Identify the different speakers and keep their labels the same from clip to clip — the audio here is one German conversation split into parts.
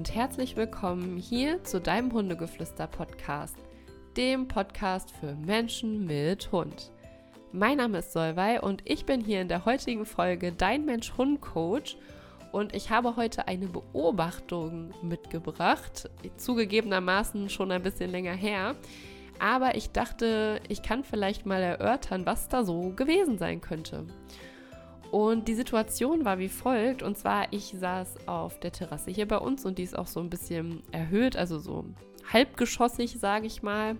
Speaker 1: und herzlich willkommen hier zu deinem Hundegeflüster-Podcast, dem Podcast für Menschen mit Hund. Mein Name ist Solvay und ich bin hier in der heutigen Folge dein Mensch-Hund-Coach und ich habe heute eine Beobachtung mitgebracht, zugegebenermaßen schon ein bisschen länger her, aber ich dachte, ich kann vielleicht mal erörtern, was da so gewesen sein könnte. Und die Situation war wie folgt. Und zwar, ich saß auf der Terrasse hier bei uns und die ist auch so ein bisschen erhöht, also so halbgeschossig, sage ich mal.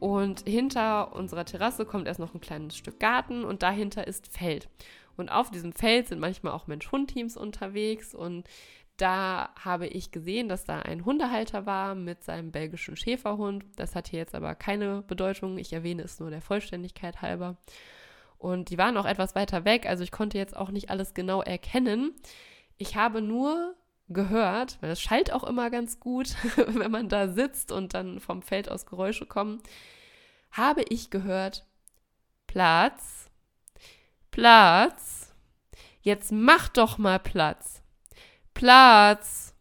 Speaker 1: Und hinter unserer Terrasse kommt erst noch ein kleines Stück Garten und dahinter ist Feld. Und auf diesem Feld sind manchmal auch Mensch-Hund-Teams unterwegs. Und da habe ich gesehen, dass da ein Hundehalter war mit seinem belgischen Schäferhund. Das hat hier jetzt aber keine Bedeutung. Ich erwähne es nur der Vollständigkeit halber. Und die waren auch etwas weiter weg, also ich konnte jetzt auch nicht alles genau erkennen. Ich habe nur gehört, weil es schallt auch immer ganz gut, wenn man da sitzt und dann vom Feld aus Geräusche kommen, habe ich gehört, Platz, Platz, jetzt mach doch mal Platz, Platz,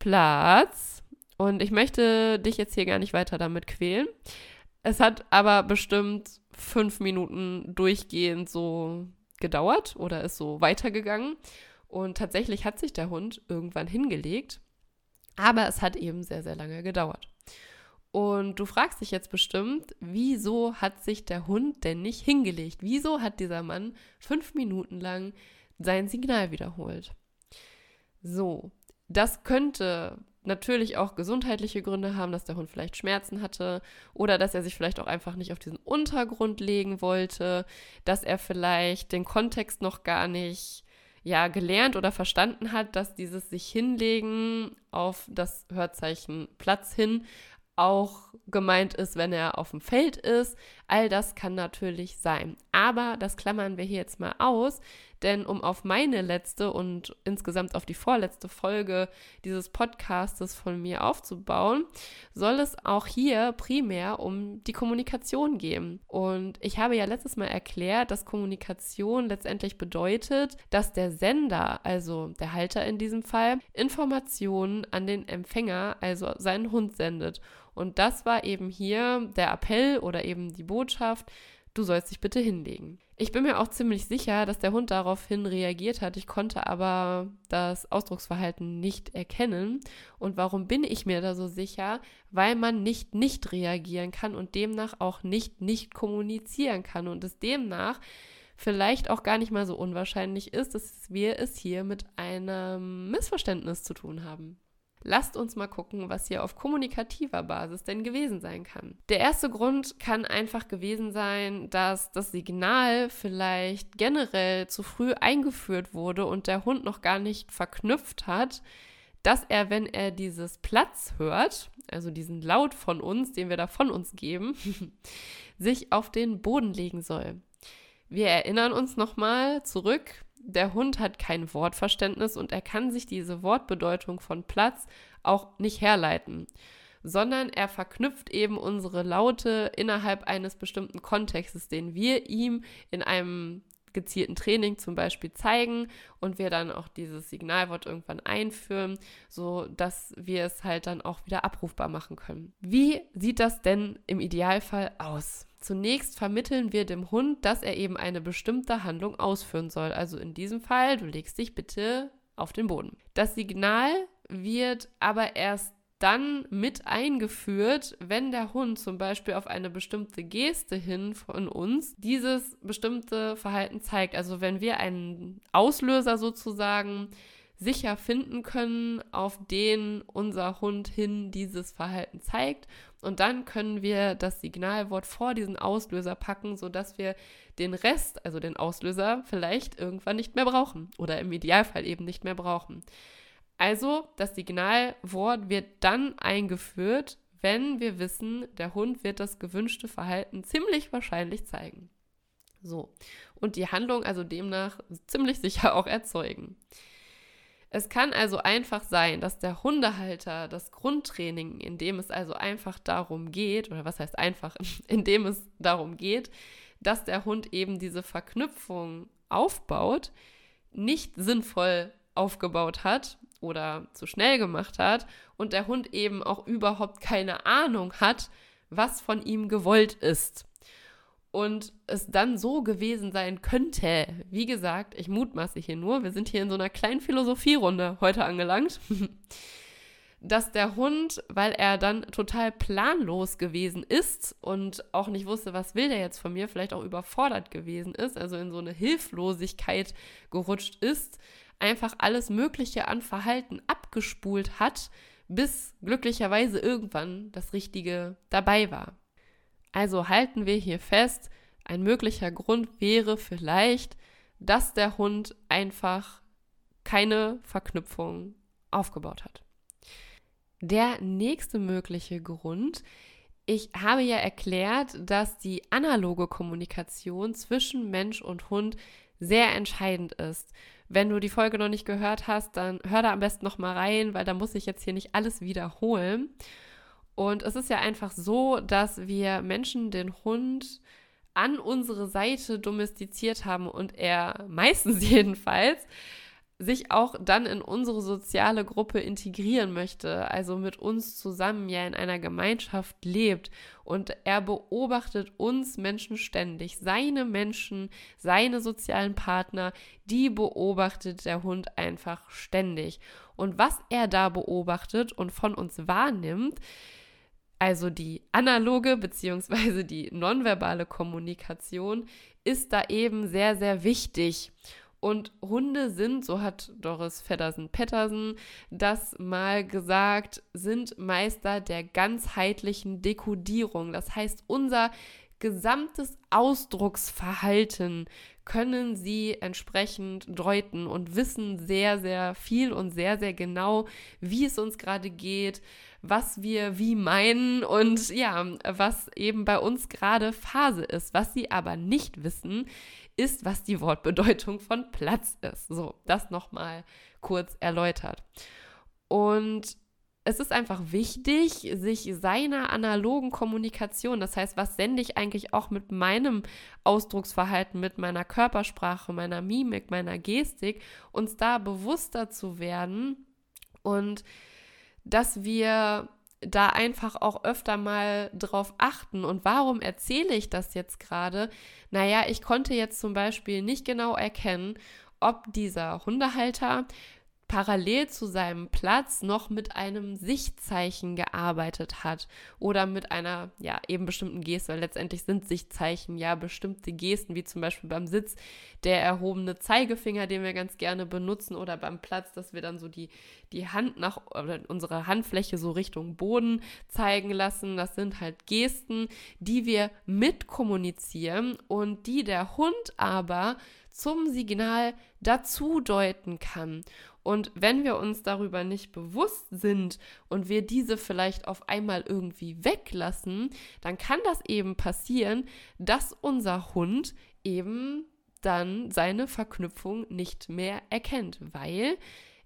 Speaker 1: Platz. Und ich möchte dich jetzt hier gar nicht weiter damit quälen. Es hat aber bestimmt fünf Minuten durchgehend so gedauert oder ist so weitergegangen. Und tatsächlich hat sich der Hund irgendwann hingelegt. Aber es hat eben sehr, sehr lange gedauert. Und du fragst dich jetzt bestimmt, wieso hat sich der Hund denn nicht hingelegt? Wieso hat dieser Mann fünf Minuten lang sein Signal wiederholt? So, das könnte natürlich auch gesundheitliche Gründe haben, dass der Hund vielleicht Schmerzen hatte oder dass er sich vielleicht auch einfach nicht auf diesen Untergrund legen wollte, dass er vielleicht den Kontext noch gar nicht ja gelernt oder verstanden hat, dass dieses sich hinlegen auf das Hörzeichen Platz hin auch gemeint ist, wenn er auf dem Feld ist. All das kann natürlich sein. Aber das klammern wir hier jetzt mal aus, denn um auf meine letzte und insgesamt auf die vorletzte Folge dieses Podcastes von mir aufzubauen, soll es auch hier primär um die Kommunikation gehen. Und ich habe ja letztes Mal erklärt, dass Kommunikation letztendlich bedeutet, dass der Sender, also der Halter in diesem Fall, Informationen an den Empfänger, also seinen Hund sendet. Und das war eben hier der Appell oder eben die Botschaft, du sollst dich bitte hinlegen. Ich bin mir auch ziemlich sicher, dass der Hund daraufhin reagiert hat. Ich konnte aber das Ausdrucksverhalten nicht erkennen. Und warum bin ich mir da so sicher? Weil man nicht nicht reagieren kann und demnach auch nicht nicht kommunizieren kann und es demnach vielleicht auch gar nicht mal so unwahrscheinlich ist, dass wir es hier mit einem Missverständnis zu tun haben. Lasst uns mal gucken, was hier auf kommunikativer Basis denn gewesen sein kann. Der erste Grund kann einfach gewesen sein, dass das Signal vielleicht generell zu früh eingeführt wurde und der Hund noch gar nicht verknüpft hat, dass er, wenn er dieses Platz hört, also diesen Laut von uns, den wir da von uns geben, sich auf den Boden legen soll. Wir erinnern uns nochmal zurück der Hund hat kein Wortverständnis und er kann sich diese Wortbedeutung von Platz auch nicht herleiten, sondern er verknüpft eben unsere Laute innerhalb eines bestimmten Kontextes, den wir ihm in einem gezielten Training zum Beispiel zeigen und wir dann auch dieses Signalwort irgendwann einführen, so dass wir es halt dann auch wieder abrufbar machen können. Wie sieht das denn im Idealfall aus? Zunächst vermitteln wir dem Hund, dass er eben eine bestimmte Handlung ausführen soll. Also in diesem Fall, du legst dich bitte auf den Boden. Das Signal wird aber erst dann mit eingeführt, wenn der Hund zum Beispiel auf eine bestimmte Geste hin von uns dieses bestimmte Verhalten zeigt. Also wenn wir einen Auslöser sozusagen sicher finden können, auf den unser Hund hin dieses Verhalten zeigt. Und dann können wir das Signalwort vor diesen Auslöser packen, sodass wir den Rest, also den Auslöser, vielleicht irgendwann nicht mehr brauchen oder im Idealfall eben nicht mehr brauchen. Also das Signalwort wird dann eingeführt, wenn wir wissen, der Hund wird das gewünschte Verhalten ziemlich wahrscheinlich zeigen. So. Und die Handlung also demnach ziemlich sicher auch erzeugen. Es kann also einfach sein, dass der Hundehalter das Grundtraining, in dem es also einfach darum geht, oder was heißt einfach, in dem es darum geht, dass der Hund eben diese Verknüpfung aufbaut, nicht sinnvoll aufgebaut hat oder zu schnell gemacht hat und der Hund eben auch überhaupt keine Ahnung hat, was von ihm gewollt ist. Und es dann so gewesen sein könnte, wie gesagt, ich mutmaße hier nur, wir sind hier in so einer kleinen Philosophierunde heute angelangt, dass der Hund, weil er dann total planlos gewesen ist und auch nicht wusste, was will der jetzt von mir, vielleicht auch überfordert gewesen ist, also in so eine Hilflosigkeit gerutscht ist, einfach alles Mögliche an Verhalten abgespult hat, bis glücklicherweise irgendwann das Richtige dabei war. Also halten wir hier fest, ein möglicher Grund wäre vielleicht, dass der Hund einfach keine Verknüpfung aufgebaut hat. Der nächste mögliche Grund, ich habe ja erklärt, dass die analoge Kommunikation zwischen Mensch und Hund sehr entscheidend ist. Wenn du die Folge noch nicht gehört hast, dann hör da am besten noch mal rein, weil da muss ich jetzt hier nicht alles wiederholen. Und es ist ja einfach so, dass wir Menschen den Hund an unsere Seite domestiziert haben und er meistens jedenfalls sich auch dann in unsere soziale Gruppe integrieren möchte, also mit uns zusammen ja in einer Gemeinschaft lebt und er beobachtet uns Menschen ständig, seine Menschen, seine sozialen Partner, die beobachtet der Hund einfach ständig. Und was er da beobachtet und von uns wahrnimmt, also die analoge bzw. die nonverbale Kommunikation, ist da eben sehr, sehr wichtig. Und Hunde sind, so hat Doris Feddersen-Pettersen das mal gesagt, sind Meister der ganzheitlichen Dekodierung. Das heißt, unser gesamtes Ausdrucksverhalten können sie entsprechend deuten und wissen sehr, sehr viel und sehr, sehr genau, wie es uns gerade geht, was wir wie meinen und ja, was eben bei uns gerade Phase ist. Was sie aber nicht wissen, ist, was die Wortbedeutung von Platz ist. So, das nochmal kurz erläutert. Und es ist einfach wichtig, sich seiner analogen Kommunikation, das heißt, was sende ich eigentlich auch mit meinem Ausdrucksverhalten, mit meiner Körpersprache, meiner Mimik, meiner Gestik, uns da bewusster zu werden und dass wir da einfach auch öfter mal drauf achten. Und warum erzähle ich das jetzt gerade? Naja, ich konnte jetzt zum Beispiel nicht genau erkennen, ob dieser Hundehalter parallel zu seinem Platz noch mit einem Sichtzeichen gearbeitet hat oder mit einer, ja, eben bestimmten Geste, weil letztendlich sind Sichtzeichen ja bestimmte Gesten, wie zum Beispiel beim Sitz der erhobene Zeigefinger, den wir ganz gerne benutzen oder beim Platz, dass wir dann so die, die Hand nach, oder unsere Handfläche so Richtung Boden zeigen lassen. Das sind halt Gesten, die wir mitkommunizieren und die der Hund aber zum Signal dazu deuten kann. Und wenn wir uns darüber nicht bewusst sind und wir diese vielleicht auf einmal irgendwie weglassen, dann kann das eben passieren, dass unser Hund eben dann seine Verknüpfung nicht mehr erkennt, weil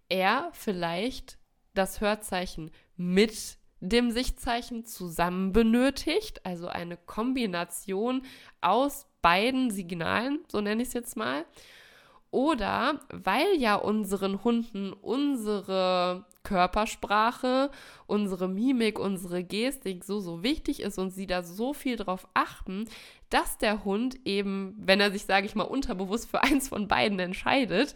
Speaker 1: er vielleicht das Hörzeichen mit dem Sichtzeichen zusammen benötigt, also eine Kombination aus beiden Signalen, so nenne ich es jetzt mal. Oder weil ja unseren Hunden unsere Körpersprache, unsere Mimik, unsere Gestik so, so wichtig ist und sie da so viel drauf achten, dass der Hund eben, wenn er sich, sage ich mal, unterbewusst für eins von beiden entscheidet,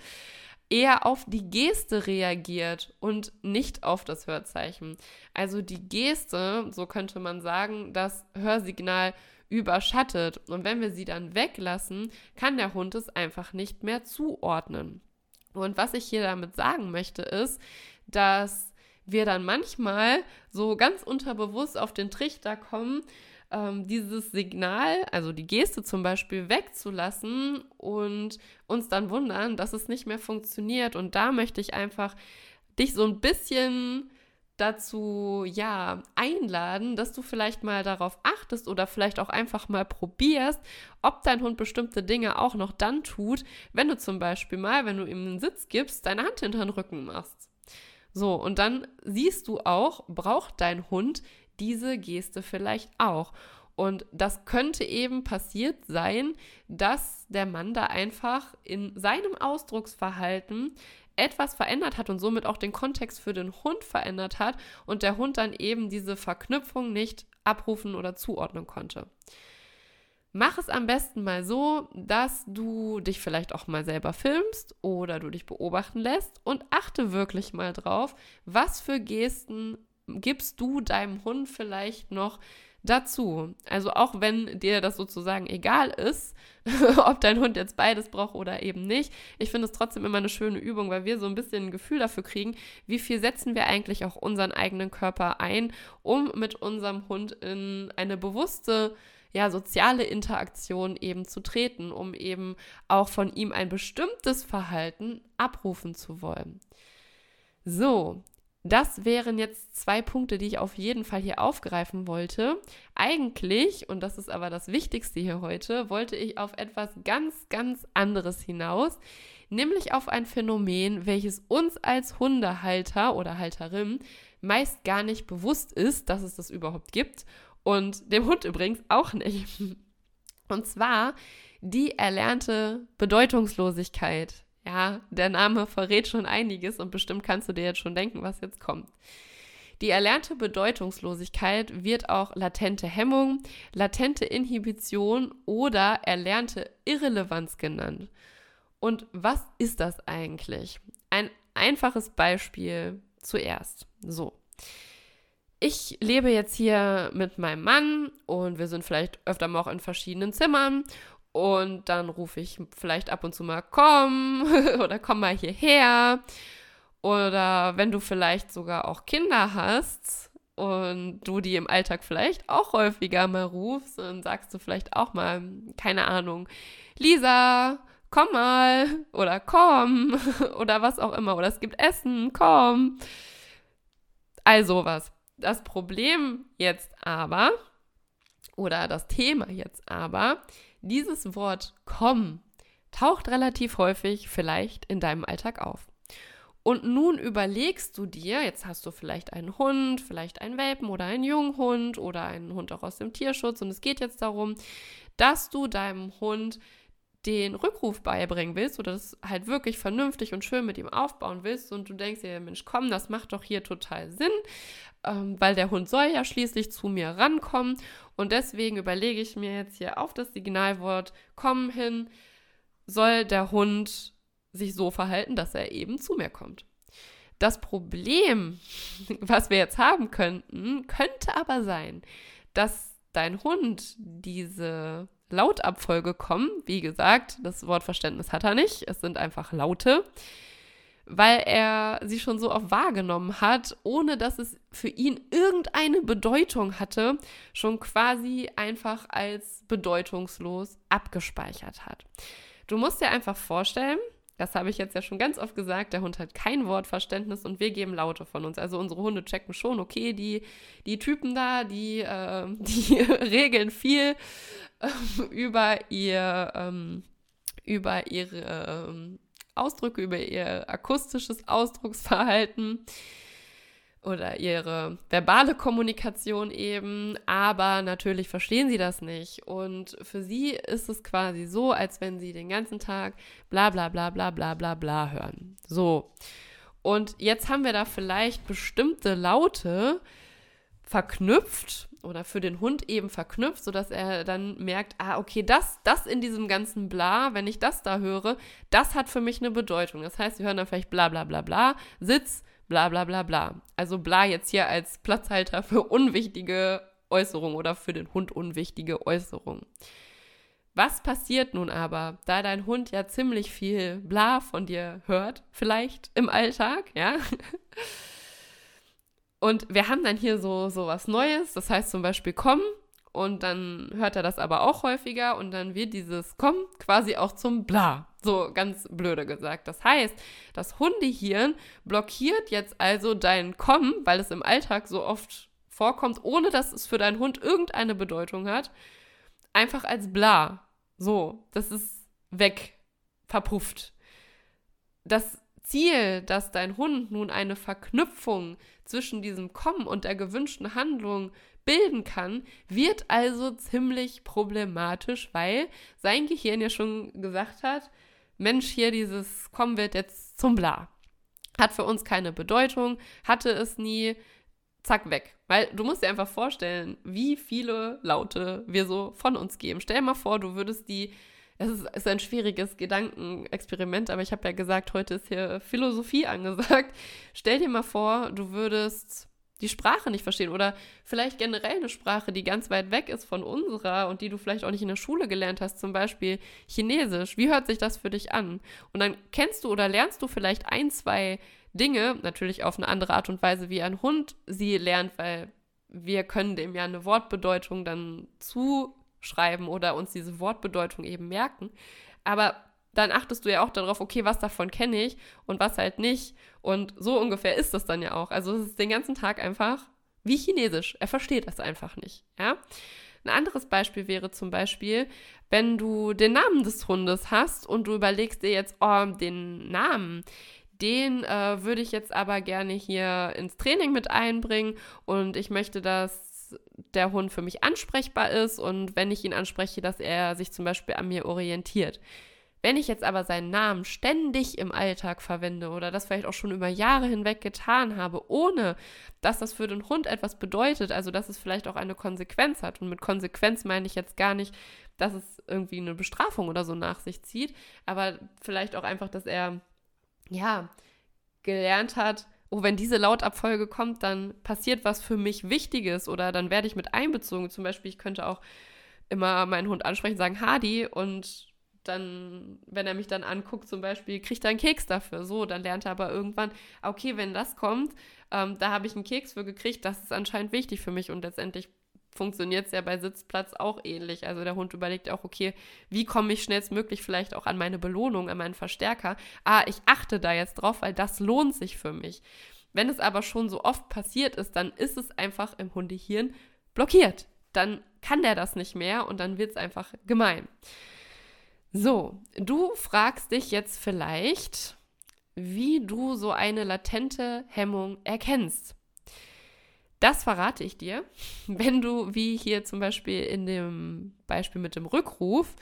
Speaker 1: eher auf die Geste reagiert und nicht auf das Hörzeichen. Also die Geste, so könnte man sagen, das Hörsignal überschattet. Und wenn wir sie dann weglassen, kann der Hund es einfach nicht mehr zuordnen. Und was ich hier damit sagen möchte, ist, dass wir dann manchmal so ganz unterbewusst auf den Trichter kommen, ähm, dieses Signal, also die Geste zum Beispiel, wegzulassen und uns dann wundern, dass es nicht mehr funktioniert. Und da möchte ich einfach dich so ein bisschen dazu ja einladen, dass du vielleicht mal darauf achtest oder vielleicht auch einfach mal probierst, ob dein Hund bestimmte Dinge auch noch dann tut, wenn du zum Beispiel mal, wenn du ihm einen Sitz gibst, deine Hand hinter den Rücken machst. So, und dann siehst du auch, braucht dein Hund diese Geste vielleicht auch. Und das könnte eben passiert sein, dass der Mann da einfach in seinem Ausdrucksverhalten etwas verändert hat und somit auch den Kontext für den Hund verändert hat und der Hund dann eben diese Verknüpfung nicht abrufen oder zuordnen konnte. Mach es am besten mal so, dass du dich vielleicht auch mal selber filmst oder du dich beobachten lässt und achte wirklich mal drauf, was für Gesten gibst du deinem Hund vielleicht noch dazu. Also auch wenn dir das sozusagen egal ist, ob dein Hund jetzt beides braucht oder eben nicht. Ich finde es trotzdem immer eine schöne Übung, weil wir so ein bisschen ein Gefühl dafür kriegen, wie viel setzen wir eigentlich auch unseren eigenen Körper ein, um mit unserem Hund in eine bewusste ja, soziale Interaktion eben zu treten, um eben auch von ihm ein bestimmtes Verhalten abrufen zu wollen. So, das wären jetzt zwei Punkte, die ich auf jeden Fall hier aufgreifen wollte. Eigentlich, und das ist aber das Wichtigste hier heute, wollte ich auf etwas ganz, ganz anderes hinaus, nämlich auf ein Phänomen, welches uns als Hundehalter oder Halterin meist gar nicht bewusst ist, dass es das überhaupt gibt und dem Hund übrigens auch nicht. Und zwar die erlernte Bedeutungslosigkeit. Ja, der Name verrät schon einiges und bestimmt kannst du dir jetzt schon denken, was jetzt kommt. Die erlernte Bedeutungslosigkeit wird auch latente Hemmung, latente Inhibition oder erlernte Irrelevanz genannt. Und was ist das eigentlich? Ein einfaches Beispiel zuerst. So ich lebe jetzt hier mit meinem Mann und wir sind vielleicht öfter mal auch in verschiedenen Zimmern und dann rufe ich vielleicht ab und zu mal komm oder komm mal hierher. Oder wenn du vielleicht sogar auch Kinder hast und du die im Alltag vielleicht auch häufiger mal rufst, dann sagst du vielleicht auch mal, keine Ahnung, Lisa, komm mal oder komm oder was auch immer. Oder es gibt Essen, komm. All sowas. Das Problem jetzt aber, oder das Thema jetzt aber, dieses Wort komm taucht relativ häufig vielleicht in deinem Alltag auf. Und nun überlegst du dir, jetzt hast du vielleicht einen Hund, vielleicht einen Welpen oder einen Junghund oder einen Hund auch aus dem Tierschutz und es geht jetzt darum, dass du deinem Hund den Rückruf beibringen willst oder das halt wirklich vernünftig und schön mit ihm aufbauen willst und du denkst dir, Mensch, komm, das macht doch hier total Sinn, ähm, weil der Hund soll ja schließlich zu mir rankommen und deswegen überlege ich mir jetzt hier auf das Signalwort kommen hin, soll der Hund sich so verhalten, dass er eben zu mir kommt. Das Problem, was wir jetzt haben könnten, könnte aber sein, dass dein Hund diese Lautabfolge kommen. Wie gesagt, das Wortverständnis hat er nicht. Es sind einfach Laute, weil er sie schon so oft wahrgenommen hat, ohne dass es für ihn irgendeine Bedeutung hatte, schon quasi einfach als bedeutungslos abgespeichert hat. Du musst dir einfach vorstellen, das habe ich jetzt ja schon ganz oft gesagt, der Hund hat kein Wortverständnis und wir geben Laute von uns. Also unsere Hunde checken schon, okay, die, die Typen da, die, äh, die regeln viel äh, über ihr, ähm, über ihre ähm, Ausdrücke, über ihr akustisches Ausdrucksverhalten oder ihre verbale Kommunikation eben, aber natürlich verstehen sie das nicht. Und für sie ist es quasi so, als wenn sie den ganzen Tag bla bla bla bla bla bla bla hören. So. Und jetzt haben wir da vielleicht bestimmte Laute verknüpft oder für den Hund eben verknüpft, sodass er dann merkt, ah, okay, das, das in diesem ganzen Bla, wenn ich das da höre, das hat für mich eine Bedeutung. Das heißt, sie hören dann vielleicht bla bla bla bla, Sitz, bla bla bla bla. Also bla jetzt hier als Platzhalter für unwichtige Äußerungen oder für den Hund unwichtige Äußerungen. Was passiert nun aber, da dein Hund ja ziemlich viel bla von dir hört, vielleicht im Alltag, ja? Und wir haben dann hier so, so was Neues, das heißt zum Beispiel komm und dann hört er das aber auch häufiger und dann wird dieses komm quasi auch zum bla. So ganz blöde gesagt. Das heißt, das Hundehirn blockiert jetzt also dein Kommen, weil es im Alltag so oft vorkommt, ohne dass es für deinen Hund irgendeine Bedeutung hat, einfach als bla. So, das ist weg, verpufft. Das Ziel, dass dein Hund nun eine Verknüpfung zwischen diesem Kommen und der gewünschten Handlung bilden kann, wird also ziemlich problematisch, weil sein Gehirn ja schon gesagt hat, Mensch, hier dieses Kommen wird jetzt zum Bla. hat für uns keine Bedeutung, hatte es nie, zack, weg. Weil du musst dir einfach vorstellen, wie viele Laute wir so von uns geben. Stell dir mal vor, du würdest die, es ist, ist ein schwieriges Gedankenexperiment, aber ich habe ja gesagt, heute ist hier Philosophie angesagt. Stell dir mal vor, du würdest die Sprache nicht verstehen oder vielleicht generell eine Sprache, die ganz weit weg ist von unserer und die du vielleicht auch nicht in der Schule gelernt hast, zum Beispiel Chinesisch. Wie hört sich das für dich an? Und dann kennst du oder lernst du vielleicht ein, zwei Dinge, natürlich auf eine andere Art und Weise, wie ein Hund sie lernt, weil wir können dem ja eine Wortbedeutung dann zuschreiben oder uns diese Wortbedeutung eben merken. Aber dann achtest du ja auch darauf, okay, was davon kenne ich und was halt nicht. Und so ungefähr ist das dann ja auch. Also es ist den ganzen Tag einfach wie Chinesisch. Er versteht das einfach nicht. Ja. Ein anderes Beispiel wäre zum Beispiel, wenn du den Namen des Hundes hast und du überlegst dir jetzt, oh, den Namen, den äh, würde ich jetzt aber gerne hier ins Training mit einbringen und ich möchte, dass der Hund für mich ansprechbar ist und wenn ich ihn anspreche, dass er sich zum Beispiel an mir orientiert. Wenn ich jetzt aber seinen Namen ständig im Alltag verwende oder das vielleicht auch schon über Jahre hinweg getan habe, ohne dass das für den Hund etwas bedeutet, also dass es vielleicht auch eine Konsequenz hat. Und mit Konsequenz meine ich jetzt gar nicht, dass es irgendwie eine Bestrafung oder so nach sich zieht, aber vielleicht auch einfach, dass er, ja, gelernt hat, oh, wenn diese Lautabfolge kommt, dann passiert was für mich Wichtiges oder dann werde ich mit einbezogen. Zum Beispiel, ich könnte auch immer meinen Hund ansprechen, sagen Hadi und dann, wenn er mich dann anguckt, zum Beispiel, kriegt er einen Keks dafür. So, dann lernt er aber irgendwann, okay, wenn das kommt, ähm, da habe ich einen Keks für gekriegt, das ist anscheinend wichtig für mich und letztendlich funktioniert es ja bei Sitzplatz auch ähnlich. Also der Hund überlegt auch, okay, wie komme ich schnellstmöglich vielleicht auch an meine Belohnung, an meinen Verstärker? Ah, ich achte da jetzt drauf, weil das lohnt sich für mich. Wenn es aber schon so oft passiert ist, dann ist es einfach im Hundehirn blockiert. Dann kann der das nicht mehr und dann wird es einfach gemein. So, du fragst dich jetzt vielleicht, wie du so eine latente Hemmung erkennst. Das verrate ich dir, wenn du, wie hier zum Beispiel in dem Beispiel mit dem Rückruf,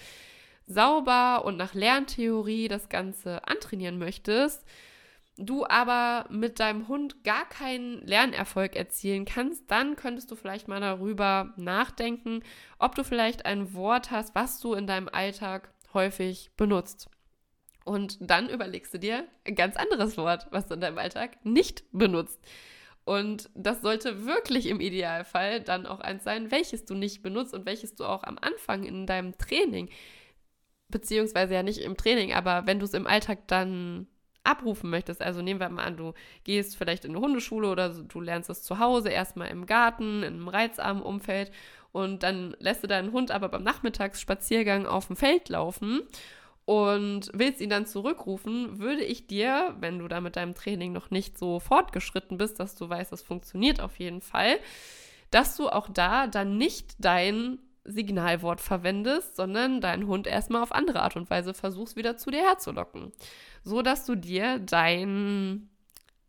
Speaker 1: sauber und nach Lerntheorie das Ganze antrainieren möchtest, du aber mit deinem Hund gar keinen Lernerfolg erzielen kannst, dann könntest du vielleicht mal darüber nachdenken, ob du vielleicht ein Wort hast, was du in deinem Alltag häufig benutzt. Und dann überlegst du dir ein ganz anderes Wort, was du in deinem Alltag nicht benutzt. Und das sollte wirklich im Idealfall dann auch eins sein, welches du nicht benutzt und welches du auch am Anfang in deinem Training, beziehungsweise ja nicht im Training, aber wenn du es im Alltag dann abrufen möchtest, also nehmen wir mal an, du gehst vielleicht in eine Hundeschule oder du lernst es zu Hause, erstmal im Garten, in einem reizarmen Umfeld und dann lässt du deinen Hund aber beim Nachmittagsspaziergang auf dem Feld laufen und willst ihn dann zurückrufen, würde ich dir, wenn du da mit deinem Training noch nicht so fortgeschritten bist, dass du weißt, das funktioniert auf jeden Fall, dass du auch da dann nicht dein Signalwort verwendest, sondern deinen Hund erstmal auf andere Art und Weise versuchst, wieder zu dir herzulocken. So dass du dir dein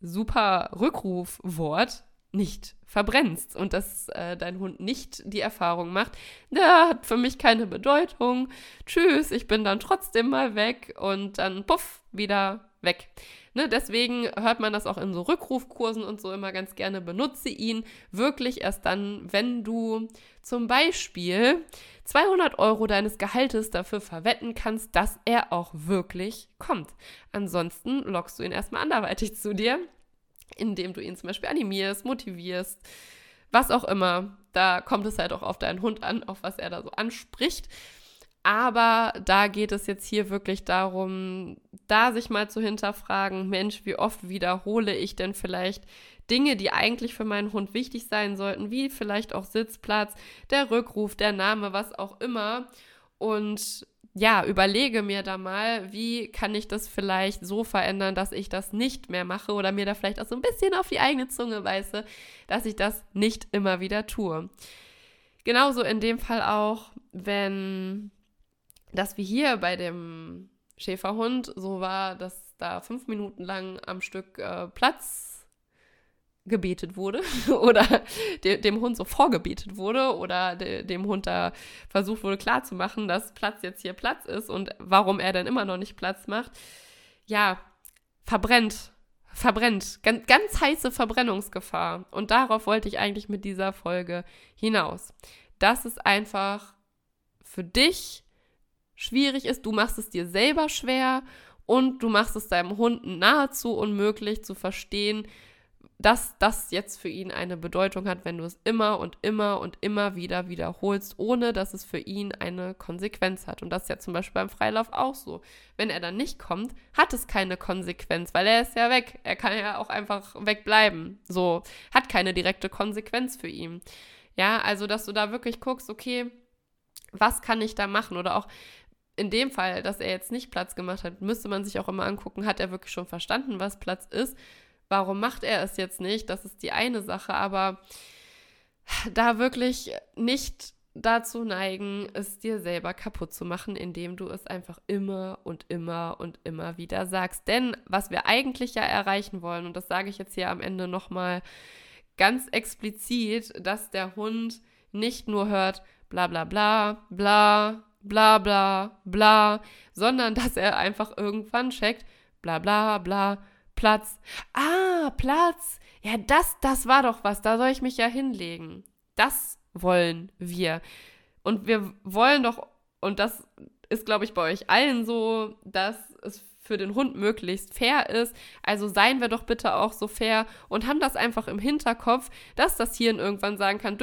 Speaker 1: super Rückrufwort nicht verbrennst und dass äh, dein Hund nicht die Erfahrung macht, der hat für mich keine Bedeutung, tschüss, ich bin dann trotzdem mal weg und dann puff, wieder weg. Ne, deswegen hört man das auch in so Rückrufkursen und so immer ganz gerne. Benutze ihn wirklich erst dann, wenn du zum Beispiel 200 Euro deines Gehaltes dafür verwetten kannst, dass er auch wirklich kommt. Ansonsten lockst du ihn erstmal anderweitig zu dir indem du ihn zum Beispiel animierst, motivierst, was auch immer. Da kommt es halt auch auf deinen Hund an, auf was er da so anspricht. Aber da geht es jetzt hier wirklich darum, da sich mal zu hinterfragen, Mensch, wie oft wiederhole ich denn vielleicht Dinge, die eigentlich für meinen Hund wichtig sein sollten, wie vielleicht auch Sitzplatz, der Rückruf, der Name, was auch immer. Und ja, überlege mir da mal, wie kann ich das vielleicht so verändern, dass ich das nicht mehr mache oder mir da vielleicht auch so ein bisschen auf die eigene Zunge weiße, dass ich das nicht immer wieder tue. Genauso in dem Fall auch, wenn das wie hier bei dem Schäferhund so war, dass da fünf Minuten lang am Stück äh, Platz gebetet wurde oder de dem Hund so vorgebetet wurde oder de dem Hund da versucht wurde klarzumachen, dass Platz jetzt hier Platz ist und warum er dann immer noch nicht Platz macht, ja, verbrennt, verbrennt. Ganz, ganz heiße Verbrennungsgefahr. Und darauf wollte ich eigentlich mit dieser Folge hinaus. Dass es einfach für dich schwierig ist, du machst es dir selber schwer und du machst es deinem Hund nahezu unmöglich zu verstehen, dass das jetzt für ihn eine Bedeutung hat, wenn du es immer und immer und immer wieder wiederholst, ohne dass es für ihn eine Konsequenz hat. Und das ist ja zum Beispiel beim Freilauf auch so. Wenn er dann nicht kommt, hat es keine Konsequenz, weil er ist ja weg. Er kann ja auch einfach wegbleiben. So, hat keine direkte Konsequenz für ihn. Ja, also dass du da wirklich guckst, okay, was kann ich da machen? Oder auch in dem Fall, dass er jetzt nicht Platz gemacht hat, müsste man sich auch immer angucken, hat er wirklich schon verstanden, was Platz ist? Warum macht er es jetzt nicht? Das ist die eine Sache, aber da wirklich nicht dazu neigen, es dir selber kaputt zu machen, indem du es einfach immer und immer und immer wieder sagst. Denn was wir eigentlich ja erreichen wollen, und das sage ich jetzt hier am Ende nochmal ganz explizit, dass der Hund nicht nur hört, bla bla bla, bla, bla bla bla, sondern dass er einfach irgendwann checkt, bla bla bla, Platz. Ah, Platz. Ja, das, das war doch was. Da soll ich mich ja hinlegen. Das wollen wir. Und wir wollen doch, und das ist, glaube ich, bei euch allen so, dass es für den Hund möglichst fair ist. Also seien wir doch bitte auch so fair und haben das einfach im Hinterkopf, dass das Hirn irgendwann sagen kann,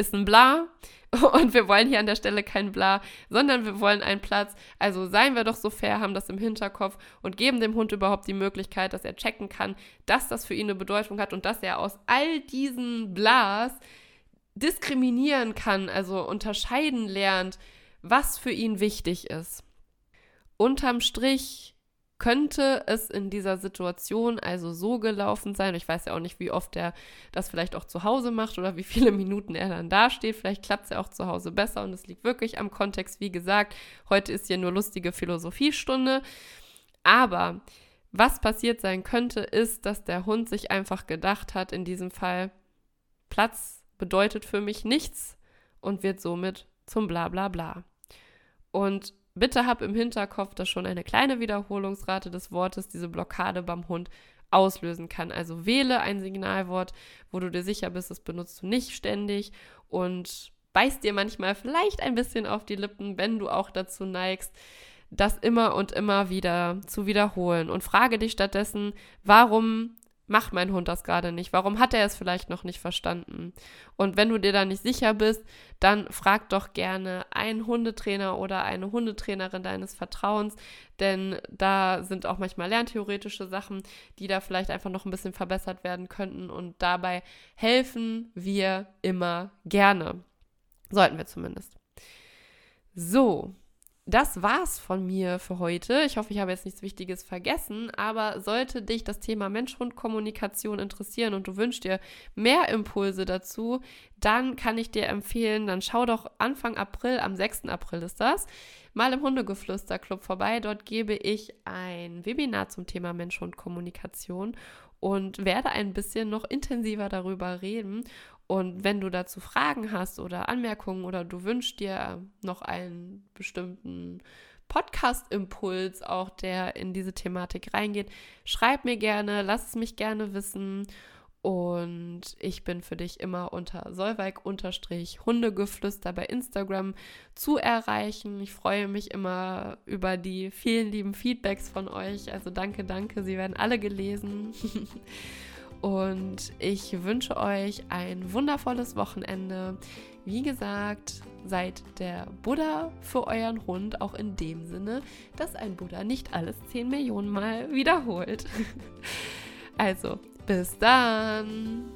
Speaker 1: ist ein Bla, Und wir wollen hier an der Stelle kein Bla, sondern wir wollen einen Platz. Also seien wir doch so fair, haben das im Hinterkopf und geben dem Hund überhaupt die Möglichkeit, dass er checken kann, dass das für ihn eine Bedeutung hat und dass er aus all diesen Blas diskriminieren kann, also unterscheiden lernt, was für ihn wichtig ist. Unterm Strich könnte es in dieser Situation also so gelaufen sein. Ich weiß ja auch nicht, wie oft er das vielleicht auch zu Hause macht oder wie viele Minuten er dann dasteht. Vielleicht klappt es ja auch zu Hause besser und es liegt wirklich am Kontext. Wie gesagt, heute ist hier nur lustige Philosophiestunde. Aber was passiert sein könnte, ist, dass der Hund sich einfach gedacht hat, in diesem Fall, Platz bedeutet für mich nichts und wird somit zum Blablabla. Und bitte hab im Hinterkopf, dass schon eine kleine Wiederholungsrate des Wortes diese Blockade beim Hund auslösen kann. Also wähle ein Signalwort, wo du dir sicher bist, das benutzt du nicht ständig und beißt dir manchmal vielleicht ein bisschen auf die Lippen, wenn du auch dazu neigst, das immer und immer wieder zu wiederholen. Und frage dich stattdessen, warum macht mein Hund das gerade nicht? Warum hat er es vielleicht noch nicht verstanden? Und wenn du dir da nicht sicher bist, dann frag doch gerne einen Hundetrainer oder eine Hundetrainerin deines Vertrauens, denn da sind auch manchmal lerntheoretische Sachen, die da vielleicht einfach noch ein bisschen verbessert werden könnten und dabei helfen wir immer gerne. Sollten wir zumindest. So, das war's von mir für heute. Ich hoffe, ich habe jetzt nichts Wichtiges vergessen, aber sollte dich das Thema Mensch-Hund-Kommunikation interessieren und du wünschst dir mehr Impulse dazu, dann kann ich dir empfehlen, dann schau doch Anfang April, am 6. April ist das, mal im Hundegeflüster-Club vorbei. Dort gebe ich ein Webinar zum Thema Mensch-Hund-Kommunikation und werde ein bisschen noch intensiver darüber reden. Und wenn du dazu Fragen hast oder Anmerkungen oder du wünschst dir noch einen bestimmten Podcast-Impuls, auch der in diese Thematik reingeht, schreib mir gerne, lass es mich gerne wissen. Und ich bin für dich immer unter Solveig-Hundegeflüster bei Instagram zu erreichen. Ich freue mich immer über die vielen lieben Feedbacks von euch. Also danke, danke. Sie werden alle gelesen. Und ich wünsche euch ein wundervolles Wochenende. Wie gesagt, seid der Buddha für euren Hund, auch in dem Sinne, dass ein Buddha nicht alles 10 Millionen Mal wiederholt. Also, bis dann!